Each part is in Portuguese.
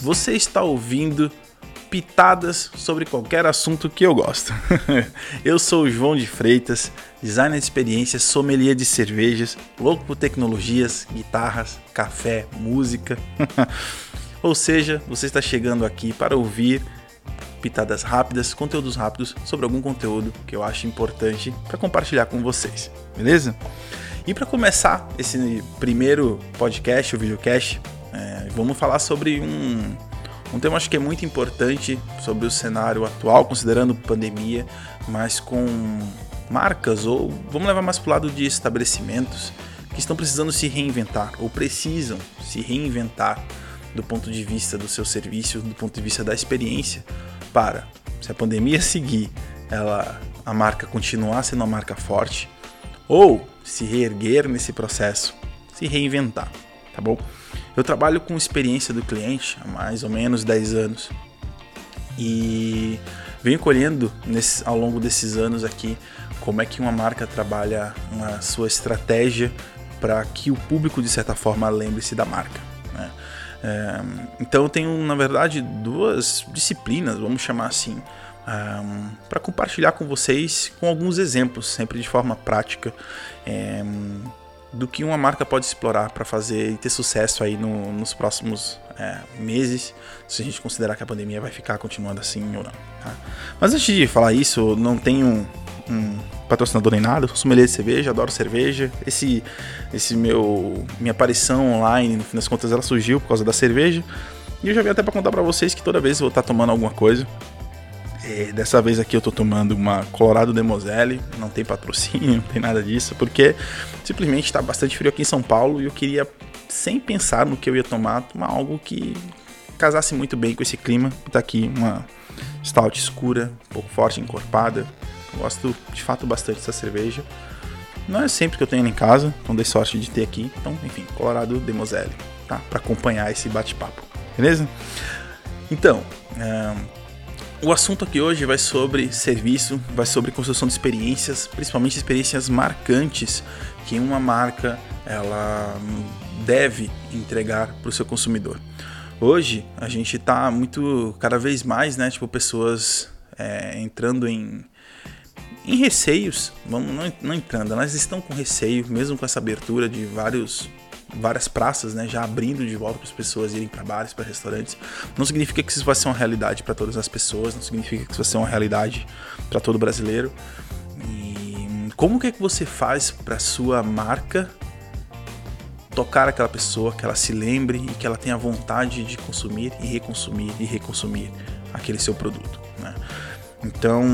Você está ouvindo pitadas sobre qualquer assunto que eu gosto. eu sou o João de Freitas, designer de experiências, sommelier de cervejas, louco por tecnologias, guitarras, café, música. Ou seja, você está chegando aqui para ouvir pitadas rápidas, conteúdos rápidos sobre algum conteúdo que eu acho importante para compartilhar com vocês, beleza? E para começar esse primeiro podcast, o videocast, é, vamos falar sobre um, um tema acho que é muito importante sobre o cenário atual, considerando pandemia, mas com marcas ou vamos levar mais para o lado de estabelecimentos que estão precisando se reinventar ou precisam se reinventar do ponto de vista do seu serviço, do ponto de vista da experiência, para se a pandemia seguir, ela a marca continuar sendo uma marca forte ou se reerguer nesse processo, se reinventar, tá bom? Eu trabalho com experiência do cliente há mais ou menos 10 anos e venho colhendo nesse, ao longo desses anos aqui como é que uma marca trabalha a sua estratégia para que o público de certa forma lembre-se da marca. Né? É, então eu tenho na verdade duas disciplinas, vamos chamar assim, um, para compartilhar com vocês com alguns exemplos, sempre de forma prática. É, do que uma marca pode explorar para fazer e ter sucesso aí no, nos próximos é, meses, se a gente considerar que a pandemia vai ficar continuando assim ou não. Tá? Mas antes de falar isso, não tenho um, um patrocinador nem nada, eu sou sommelier de cerveja, adoro cerveja. Esse, esse meu minha aparição online, no fim das contas, ela surgiu por causa da cerveja. E eu já vim até para contar para vocês que toda vez eu vou estar tá tomando alguma coisa, é, dessa vez aqui eu tô tomando uma Colorado Demoselle, não tem patrocínio, não tem nada disso, porque simplesmente está bastante frio aqui em São Paulo e eu queria, sem pensar no que eu ia tomar, tomar algo que casasse muito bem com esse clima. Tá aqui uma stout escura, um pouco forte, encorpada. Eu gosto de fato bastante dessa cerveja. Não é sempre que eu tenho ela em casa, então dei sorte de ter aqui. Então, enfim, Colorado Demoselle, tá? Para acompanhar esse bate-papo, beleza? Então, o assunto aqui hoje vai sobre serviço, vai sobre construção de experiências, principalmente experiências marcantes que uma marca ela deve entregar para o seu consumidor. Hoje a gente está muito, cada vez mais, né, tipo pessoas é, entrando em em receios, vamos não, não entrando, elas estão com receio, mesmo com essa abertura de vários várias praças, né, já abrindo de volta para as pessoas irem para bares, para restaurantes. Não significa que isso vai ser uma realidade para todas as pessoas, não significa que isso vai ser uma realidade para todo brasileiro. E como que é que você faz para sua marca tocar aquela pessoa, que ela se lembre e que ela tenha vontade de consumir e reconsumir e reconsumir aquele seu produto, né? Então,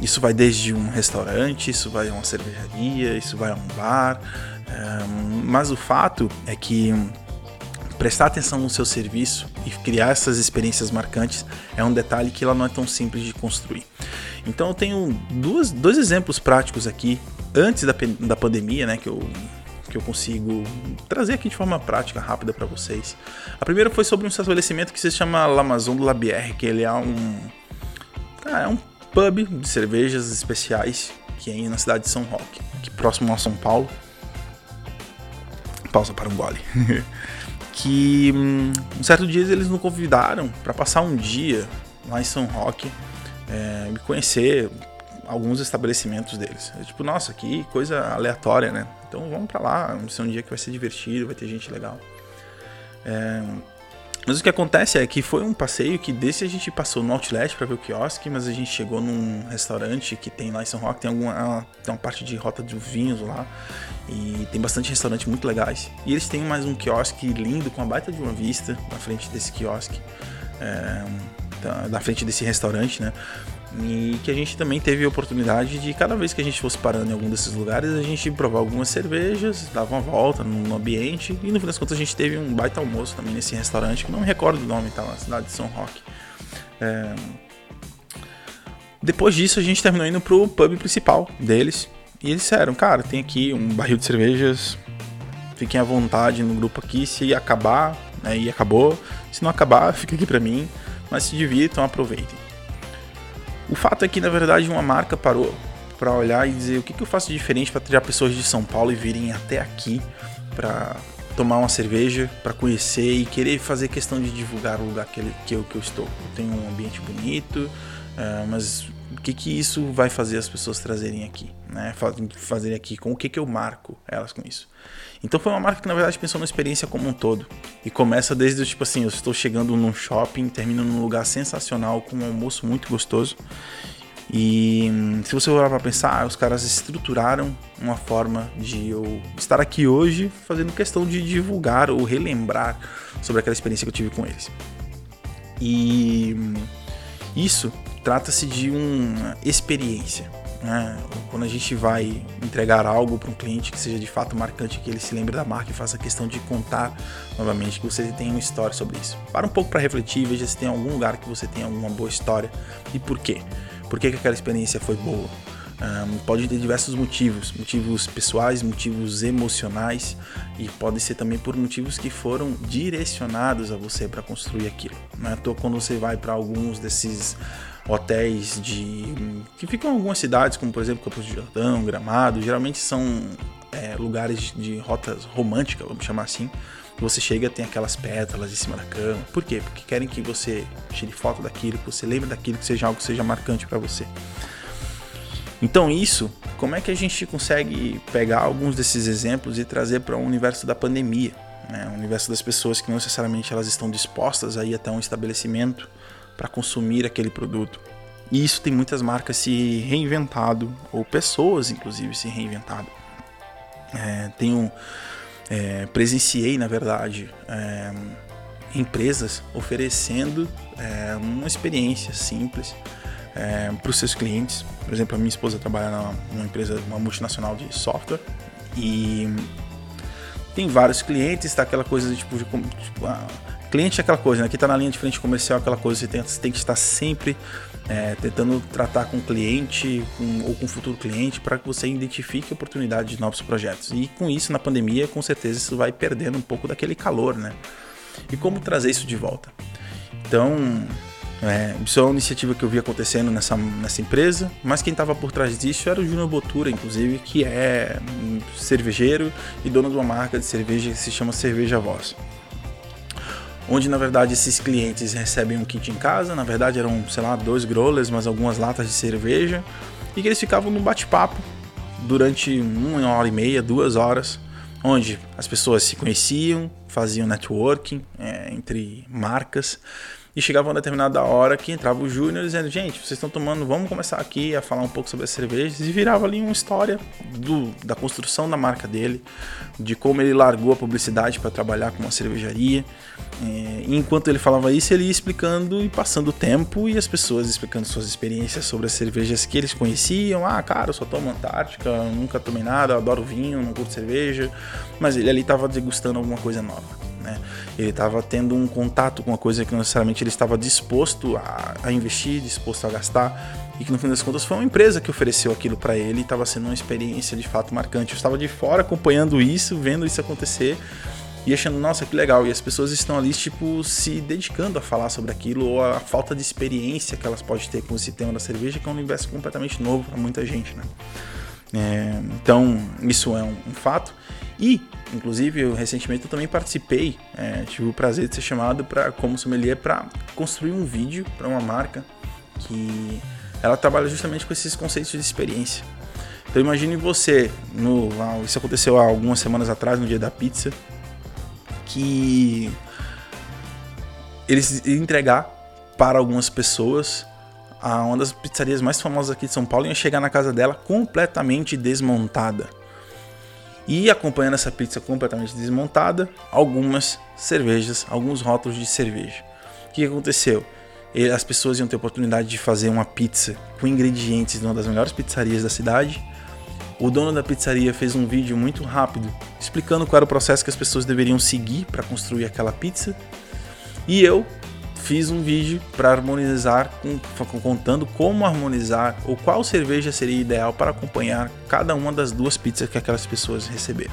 isso vai desde um restaurante, isso vai a uma cervejaria, isso vai a um bar, mas o fato é que prestar atenção no seu serviço e criar essas experiências marcantes é um detalhe que ela não é tão simples de construir. Então eu tenho duas, dois exemplos práticos aqui antes da, da pandemia, né, que eu que eu consigo trazer aqui de forma prática, rápida para vocês. A primeira foi sobre um estabelecimento que se chama L'Amazon de la Bière, que ele é um é um pub de cervejas especiais que é na cidade de São Roque, aqui próximo a São Paulo pausa para um gole. que hum, um certo dia eles nos convidaram para passar um dia lá em São Roque, é, me conhecer alguns estabelecimentos deles. Eu, tipo, nossa, que coisa aleatória, né? Então vamos para lá, vai ser um dia que vai ser divertido, vai ter gente legal. É, mas o que acontece é que foi um passeio que desde a gente passou no Outlet para ver o quiosque, mas a gente chegou num restaurante que tem lá em São Roque, tem alguma tem uma parte de rota de vinhos lá e tem bastante restaurantes muito legais. E eles têm mais um quiosque lindo com uma baita de uma vista na frente desse quiosque, é, da frente desse restaurante, né? E que a gente também teve a oportunidade de, cada vez que a gente fosse parando em algum desses lugares, a gente provar algumas cervejas, dava uma volta no ambiente. E no fim das contas a gente teve um baita almoço também nesse restaurante, que não me recordo do nome, tá? Na cidade de São Roque. É... Depois disso a gente terminou indo pro pub principal deles. E eles disseram, cara, tem aqui um barril de cervejas, fiquem à vontade no grupo aqui, se acabar, né, e acabou. Se não acabar, fica aqui pra mim. Mas se divirtam, aproveitem. O fato é que, na verdade, uma marca parou para olhar e dizer o que, que eu faço diferente para tirar pessoas de São Paulo e virem até aqui para tomar uma cerveja, para conhecer e querer fazer questão de divulgar o lugar que, eu, que eu estou. Eu tenho um ambiente bonito, uh, mas o que, que isso vai fazer as pessoas trazerem aqui? Né? Fazerem aqui, com o que, que eu marco elas com isso? Então foi uma marca que na verdade pensou na experiência como um todo. E começa desde tipo assim, eu estou chegando num shopping, termino num lugar sensacional com um almoço muito gostoso. E se você olhar para pensar, os caras estruturaram uma forma de eu estar aqui hoje fazendo questão de divulgar ou relembrar sobre aquela experiência que eu tive com eles. E isso trata-se de uma experiência. Né? Quando a gente vai entregar algo para um cliente que seja de fato marcante, que ele se lembre da marca e faça questão de contar novamente que você tem uma história sobre isso. Para um pouco para refletir, veja se tem algum lugar que você tem alguma boa história e por quê. Por que, que aquela experiência foi boa? Um, pode ter diversos motivos, motivos pessoais, motivos emocionais e pode ser também por motivos que foram direcionados a você para construir aquilo. Não é quando você vai para alguns desses hotéis de que ficam em algumas cidades, como por exemplo Campos de Jordão, Gramado, geralmente são é, lugares de rotas românticas, vamos chamar assim. Você chega tem aquelas pétalas em cima da cama. Por quê? Porque querem que você tire foto daquilo, que você lembre daquilo, que seja algo que seja marcante para você. Então isso, como é que a gente consegue pegar alguns desses exemplos e trazer para o universo da pandemia, né? o universo das pessoas que não necessariamente elas estão dispostas a ir até um estabelecimento para consumir aquele produto. E isso tem muitas marcas se reinventado, ou pessoas inclusive se reinventado. É, tenho, é, presenciei, na verdade, é, empresas oferecendo é, uma experiência simples é, para os seus clientes. Por exemplo, a minha esposa trabalha numa empresa, uma multinacional de software e tem vários clientes, tá aquela coisa de tipo, de, tipo ah, cliente é aquela coisa, né? Que está na linha de frente comercial, aquela coisa, você tem, você tem que estar sempre é, tentando tratar com o cliente com, ou com o futuro cliente para que você identifique oportunidade de novos projetos. E com isso, na pandemia, com certeza isso vai perdendo um pouco daquele calor, né? E como trazer isso de volta? Então, é, isso é uma iniciativa que eu vi acontecendo nessa, nessa empresa, mas quem estava por trás disso era o Júnior Botura, inclusive, que é cervejeiro e dono de uma marca de cerveja que se chama Cerveja Voz onde na verdade esses clientes recebem um kit em casa, na verdade eram, sei lá, dois growlers, mas algumas latas de cerveja, e que eles ficavam no bate-papo durante uma hora e meia, duas horas, onde as pessoas se conheciam, faziam networking é, entre marcas, e chegava uma determinada hora que entrava o Júnior dizendo: Gente, vocês estão tomando, vamos começar aqui a falar um pouco sobre as cervejas. E virava ali uma história do, da construção da marca dele, de como ele largou a publicidade para trabalhar com uma cervejaria. E enquanto ele falava isso, ele ia explicando e passando o tempo e as pessoas explicando suas experiências sobre as cervejas que eles conheciam. Ah, cara, eu só tomo Antártica, nunca tomei nada, adoro vinho, não curto cerveja. Mas ele ali estava degustando alguma coisa nova. Né? Ele estava tendo um contato com uma coisa que não necessariamente ele estava disposto a, a, investir, disposto a gastar, e que no fim das contas foi uma empresa que ofereceu aquilo para ele e estava sendo uma experiência de fato marcante. Eu estava de fora acompanhando isso, vendo isso acontecer e achando, nossa, que legal. E as pessoas estão ali, tipo, se dedicando a falar sobre aquilo ou a falta de experiência que elas podem ter com esse tema da cerveja, que é um universo completamente novo para muita gente, né? É, então, isso é um, um fato. E, inclusive, eu, recentemente eu também participei, é, tive o prazer de ser chamado para como sommelier para construir um vídeo para uma marca que ela trabalha justamente com esses conceitos de experiência. Então imagine você, no, isso aconteceu há algumas semanas atrás, no dia da pizza, que eles entregar para algumas pessoas a uma das pizzarias mais famosas aqui de São Paulo ia chegar na casa dela completamente desmontada. E acompanhando essa pizza completamente desmontada, algumas cervejas, alguns rótulos de cerveja. O que aconteceu? As pessoas iam ter a oportunidade de fazer uma pizza com ingredientes de uma das melhores pizzarias da cidade. O dono da pizzaria fez um vídeo muito rápido explicando qual era o processo que as pessoas deveriam seguir para construir aquela pizza. E eu fiz um vídeo para harmonizar, com, contando como harmonizar ou qual cerveja seria ideal para acompanhar cada uma das duas pizzas que aquelas pessoas receberam.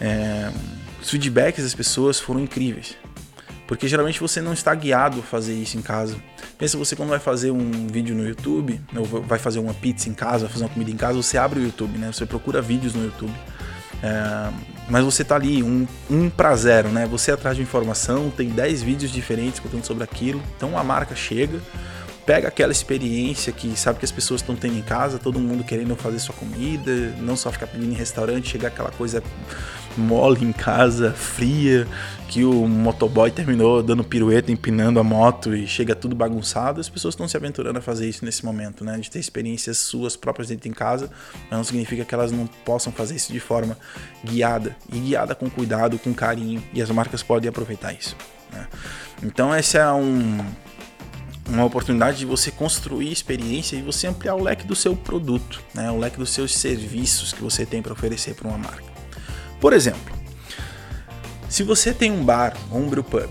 É, os feedbacks das pessoas foram incríveis, porque geralmente você não está guiado a fazer isso em casa. Pensa você quando vai fazer um vídeo no YouTube, ou vai fazer uma pizza em casa, vai fazer uma comida em casa, você abre o YouTube, né? Você procura vídeos no YouTube É, mas você tá ali, um, um para zero, né? Você atrás de informação, tem 10 vídeos diferentes contando sobre aquilo. Então a marca chega, pega aquela experiência que sabe que as pessoas estão tendo em casa, todo mundo querendo fazer sua comida, não só ficar pedindo em restaurante, chegar aquela coisa mole em casa, fria, que o motoboy terminou dando pirueta, empinando a moto e chega tudo bagunçado, as pessoas estão se aventurando a fazer isso nesse momento, né? De ter experiências suas próprias dentro em casa, mas não significa que elas não possam fazer isso de forma guiada e guiada com cuidado, com carinho, e as marcas podem aproveitar isso. Né? Então essa é um, uma oportunidade de você construir experiência e você ampliar o leque do seu produto, né? o leque dos seus serviços que você tem para oferecer para uma marca. Por exemplo, se você tem um bar ou um brewpub,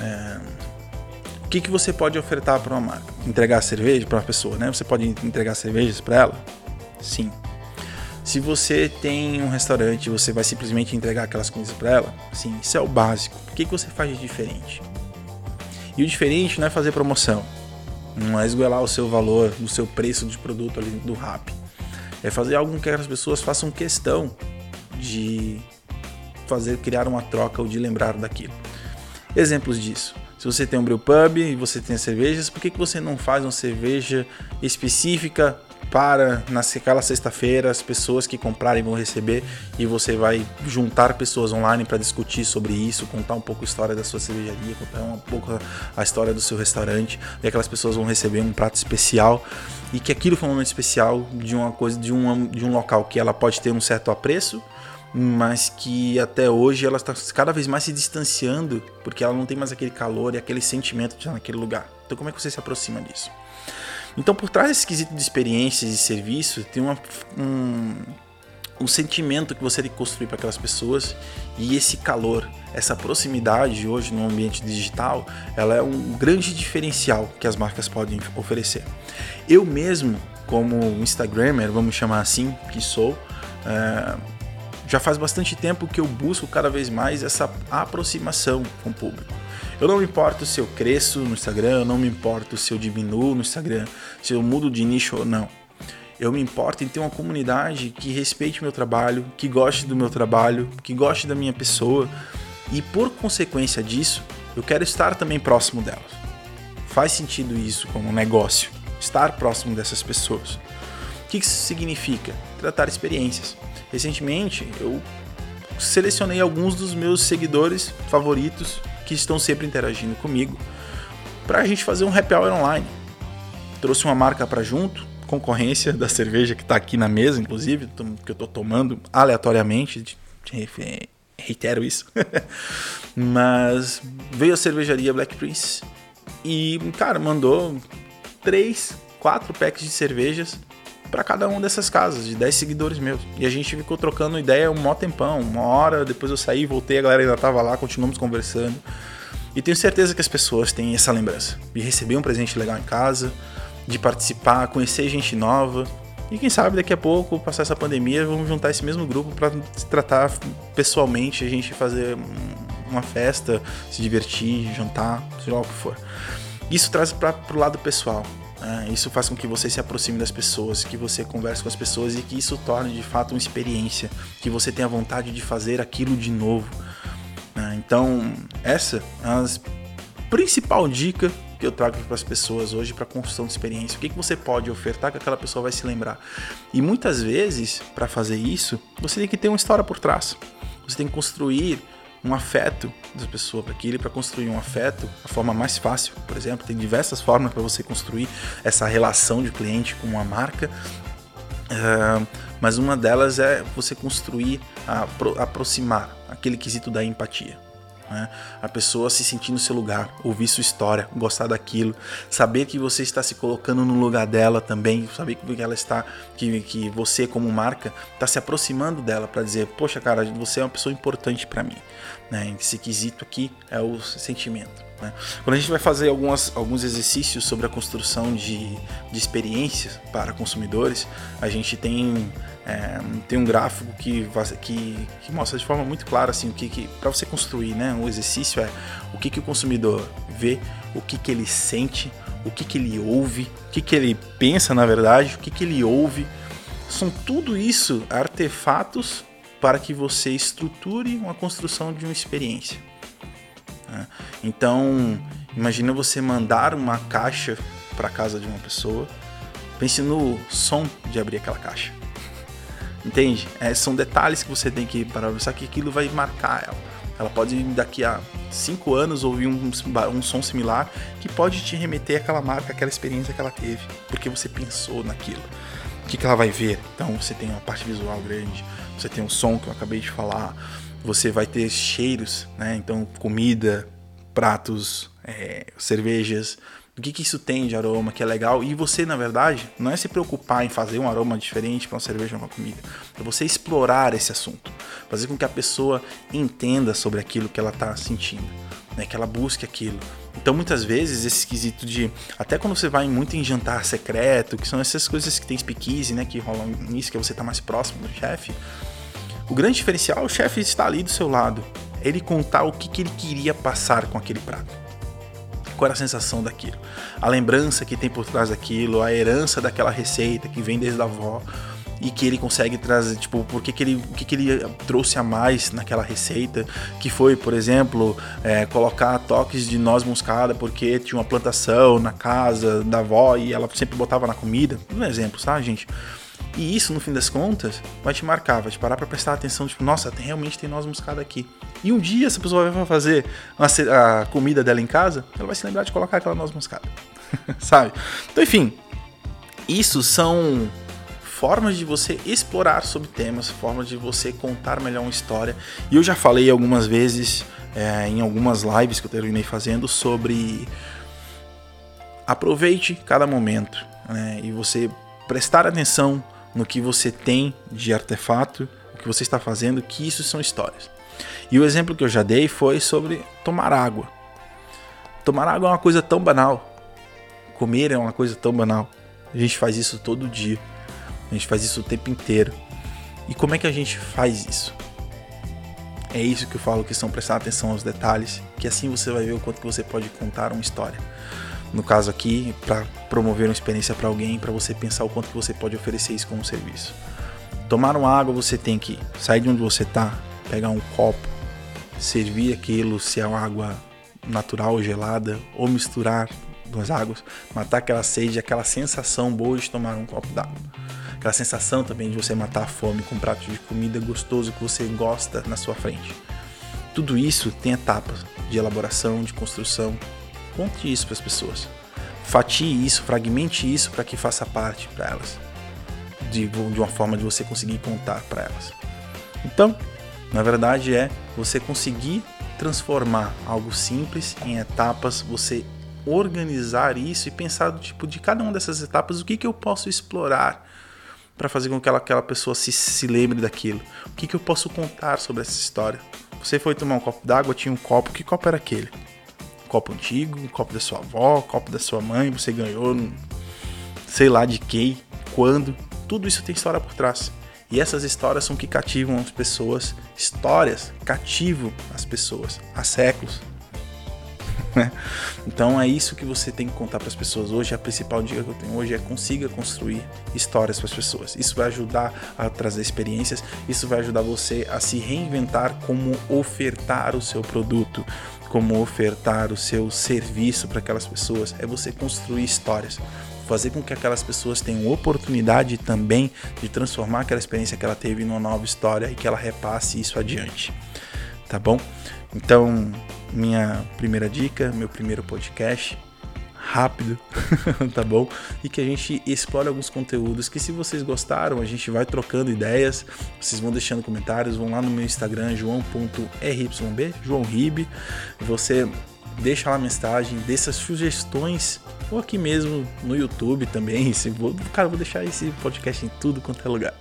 é, o que, que você pode ofertar para uma marca? Entregar cerveja para uma pessoa, né? Você pode entregar cervejas para ela? Sim. Se você tem um restaurante, você vai simplesmente entregar aquelas coisas para ela? Sim, isso é o básico. O que, que você faz de diferente? E o diferente não é fazer promoção, não é esgoelar o seu valor, o seu preço de produto ali do rap. É fazer algo que as pessoas façam questão de fazer criar uma troca ou de lembrar daquilo. Exemplos disso. Se você tem um brew pub e você tem cervejas, por que, que você não faz uma cerveja específica para naquela sexta-feira as pessoas que comprarem vão receber e você vai juntar pessoas online para discutir sobre isso, contar um pouco a história da sua cervejaria, contar um pouco a história do seu restaurante, e aquelas pessoas vão receber um prato especial e que aquilo foi um momento especial de uma coisa de um, de um local que ela pode ter um certo apreço mas que até hoje ela está cada vez mais se distanciando porque ela não tem mais aquele calor e aquele sentimento de estar naquele lugar. Então, como é que você se aproxima disso? Então, por trás desse quesito de experiências e serviço, tem uma, um, um sentimento que você tem que construir para aquelas pessoas e esse calor, essa proximidade hoje no ambiente digital, ela é um grande diferencial que as marcas podem oferecer. Eu mesmo, como Instagrammer, vamos chamar assim, que sou, é, já faz bastante tempo que eu busco cada vez mais essa aproximação com o público. Eu não me importo se eu cresço no Instagram, eu não me importo se eu diminuo no Instagram, se eu mudo de nicho ou não. Eu me importo em ter uma comunidade que respeite meu trabalho, que goste do meu trabalho, que goste da minha pessoa e por consequência disso, eu quero estar também próximo delas. Faz sentido isso como negócio, estar próximo dessas pessoas. O que isso significa? Tratar experiências. Recentemente eu selecionei alguns dos meus seguidores favoritos que estão sempre interagindo comigo para a gente fazer um happy hour online. Trouxe uma marca para junto, concorrência da cerveja que está aqui na mesa, inclusive, que eu estou tomando aleatoriamente, reitero isso. Mas veio a cervejaria Black Prince e, cara, mandou três, quatro packs de cervejas para cada uma dessas casas, de 10 seguidores meus. E a gente ficou trocando ideia um mó tempão, uma hora, depois eu saí, voltei, a galera ainda tava lá, continuamos conversando. E tenho certeza que as pessoas têm essa lembrança de receber um presente legal em casa, de participar, conhecer gente nova. E quem sabe daqui a pouco, passar essa pandemia, vamos juntar esse mesmo grupo para se tratar pessoalmente, a gente fazer uma festa, se divertir, jantar, seja lá o que for. Isso traz para o lado pessoal. Né? Isso faz com que você se aproxime das pessoas, que você converse com as pessoas e que isso torne de fato uma experiência, que você tenha vontade de fazer aquilo de novo. Né? Então, essa é a principal dica que eu trago para as pessoas hoje para construção de experiência. O que, que você pode ofertar que aquela pessoa vai se lembrar? E muitas vezes, para fazer isso, você tem que ter uma história por trás. Você tem que construir um afeto da pessoa para aquilo, para construir um afeto, a forma mais fácil, por exemplo, tem diversas formas para você construir essa relação de cliente com uma marca, uh, mas uma delas é você construir, a, aproximar aquele quesito da empatia. Né? A pessoa se sentir no seu lugar, ouvir sua história, gostar daquilo, saber que você está se colocando no lugar dela também, saber que ela está, que, que você como marca está se aproximando dela para dizer, poxa cara, você é uma pessoa importante para mim. Né? Esse quesito aqui é o sentimento. Né? Quando a gente vai fazer algumas, alguns exercícios sobre a construção de, de experiências para consumidores, a gente tem, é, tem um gráfico que, que, que, mostra de forma muito clara assim, o que, que para você construir né, um exercício é o que, que o consumidor vê, o que, que ele sente, o que, que ele ouve, o que, que ele pensa na verdade, o que, que ele ouve. São tudo isso artefatos para que você estruture uma construção de uma experiência. Né? Então, imagina você mandar uma caixa para casa de uma pessoa. Pense no som de abrir aquela caixa. Entende? É, são detalhes que você tem que para pensar que aquilo vai marcar ela. Ela pode daqui a cinco anos ouvir um, um som similar que pode te remeter àquela marca, àquela experiência que ela teve, porque você pensou naquilo. O que, que ela vai ver? Então você tem uma parte visual grande, você tem um som que eu acabei de falar, você vai ter cheiros, né? Então comida, pratos, é, cervejas, o que, que isso tem de aroma que é legal. E você, na verdade, não é se preocupar em fazer um aroma diferente para uma cerveja ou uma comida. É você explorar esse assunto. Fazer com que a pessoa entenda sobre aquilo que ela está sentindo. Né, que ela busque aquilo. Então, muitas vezes, esse esquisito de. Até quando você vai muito em jantar secreto, que são essas coisas que tem speakeasy, né? Que rolam nisso, que você está mais próximo do chefe. O grande diferencial é o chefe estar ali do seu lado. Ele contar o que, que ele queria passar com aquele prato qual era a sensação daquilo, a lembrança que tem por trás daquilo, a herança daquela receita que vem desde a avó e que ele consegue trazer, tipo, por que, que ele, o que, que ele trouxe a mais naquela receita, que foi, por exemplo, é, colocar toques de noz moscada porque tinha uma plantação na casa da avó e ela sempre botava na comida. Um exemplo, tá, gente? E isso, no fim das contas, vai te marcar, vai te parar pra prestar atenção, tipo, nossa, realmente tem noz moscada aqui. E um dia essa pessoa vai fazer a comida dela em casa, ela vai se lembrar de colocar aquela noz moscada. Sabe? Então, enfim, isso são formas de você explorar sobre temas, formas de você contar melhor uma história. E eu já falei algumas vezes, é, em algumas lives que eu terminei fazendo, sobre aproveite cada momento né, e você prestar atenção no que você tem de artefato, o que você está fazendo, que isso são histórias. E o exemplo que eu já dei foi sobre tomar água. Tomar água é uma coisa tão banal. Comer é uma coisa tão banal. A gente faz isso todo dia. A gente faz isso o tempo inteiro. E como é que a gente faz isso? É isso que eu falo que são prestar atenção aos detalhes, que assim você vai ver o quanto que você pode contar uma história no caso aqui, para promover uma experiência para alguém, para você pensar o quanto que você pode oferecer isso como serviço. Tomar uma água, você tem que sair de onde você está, pegar um copo, servir aquilo, se é uma água natural ou gelada, ou misturar duas águas, matar aquela sede, aquela sensação boa de tomar um copo d'água. Aquela sensação também de você matar a fome com um prato de comida gostoso que você gosta na sua frente. Tudo isso tem etapas de elaboração, de construção, Conte isso para as pessoas. Fatie isso, fragmente isso para que faça parte para elas. De, de uma forma de você conseguir contar para elas. Então, na verdade é você conseguir transformar algo simples em etapas, você organizar isso e pensar do tipo de cada uma dessas etapas o que, que eu posso explorar para fazer com que aquela, pessoa se, se lembre daquilo. O que, que eu posso contar sobre essa história? Você foi tomar um copo d'água, tinha um copo, que copo era aquele? Copo antigo, copo da sua avó, copo da sua mãe, você ganhou, sei lá de quem, quando. Tudo isso tem história por trás. E essas histórias são que cativam as pessoas. Histórias cativam as pessoas há séculos. Né? então é isso que você tem que contar para as pessoas hoje. A principal dica que eu tenho hoje é consiga construir histórias para as pessoas. Isso vai ajudar a trazer experiências. Isso vai ajudar você a se reinventar como ofertar o seu produto como ofertar o seu serviço para aquelas pessoas, é você construir histórias, fazer com que aquelas pessoas tenham oportunidade também de transformar aquela experiência que ela teve numa nova história e que ela repasse isso adiante. Tá bom? Então, minha primeira dica, meu primeiro podcast, rápido, tá bom? E que a gente explore alguns conteúdos que se vocês gostaram, a gente vai trocando ideias, vocês vão deixando comentários, vão lá no meu Instagram, joão.ryb, João Ribe, você deixa lá a mensagem, deixa sugestões, ou aqui mesmo no YouTube também. Se vou, cara, vou deixar esse podcast em tudo quanto é lugar.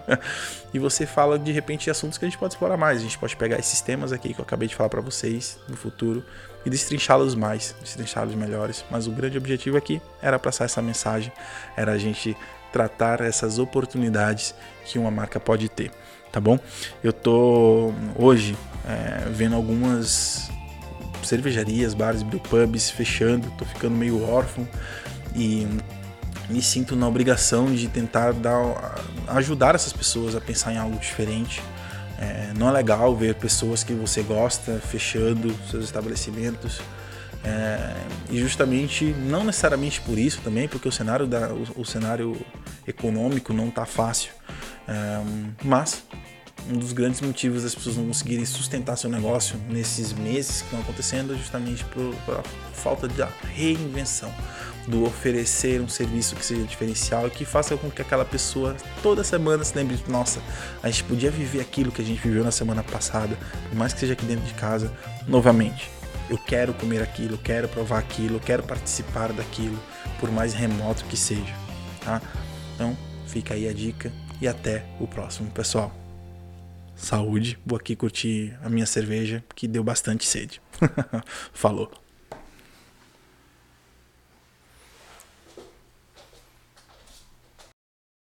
e você fala de repente de assuntos que a gente pode explorar mais. A gente pode pegar esses temas aqui que eu acabei de falar para vocês no futuro e destrinchá-los mais, destrinchá-los melhores. Mas o grande objetivo aqui era passar essa mensagem, era a gente tratar essas oportunidades que uma marca pode ter, tá bom? Eu tô hoje é, vendo algumas cervejarias, bares, brewpubs fechando, tô ficando meio órfão e me sinto na obrigação de tentar dar, ajudar essas pessoas a pensar em algo diferente, É, não é legal ver pessoas que você gosta fechando seus estabelecimentos. É, e justamente, não necessariamente por isso também, porque o cenário, da, o, o cenário econômico não está fácil. É, mas um dos grandes motivos das pessoas não conseguirem sustentar seu negócio nesses meses que estão acontecendo é justamente por, por falta de reinvenção, do oferecer um serviço que seja diferencial e que faça com que aquela pessoa toda semana se lembre: nossa, a gente podia viver aquilo que a gente viveu na semana passada, por mais que seja aqui dentro de casa, novamente. Eu quero comer aquilo, eu quero provar aquilo, eu quero participar daquilo, por mais remoto que seja. Tá? Então, fica aí a dica e até o próximo, pessoal saúde. Vou aqui curtir a minha cerveja, que deu bastante sede. Falou.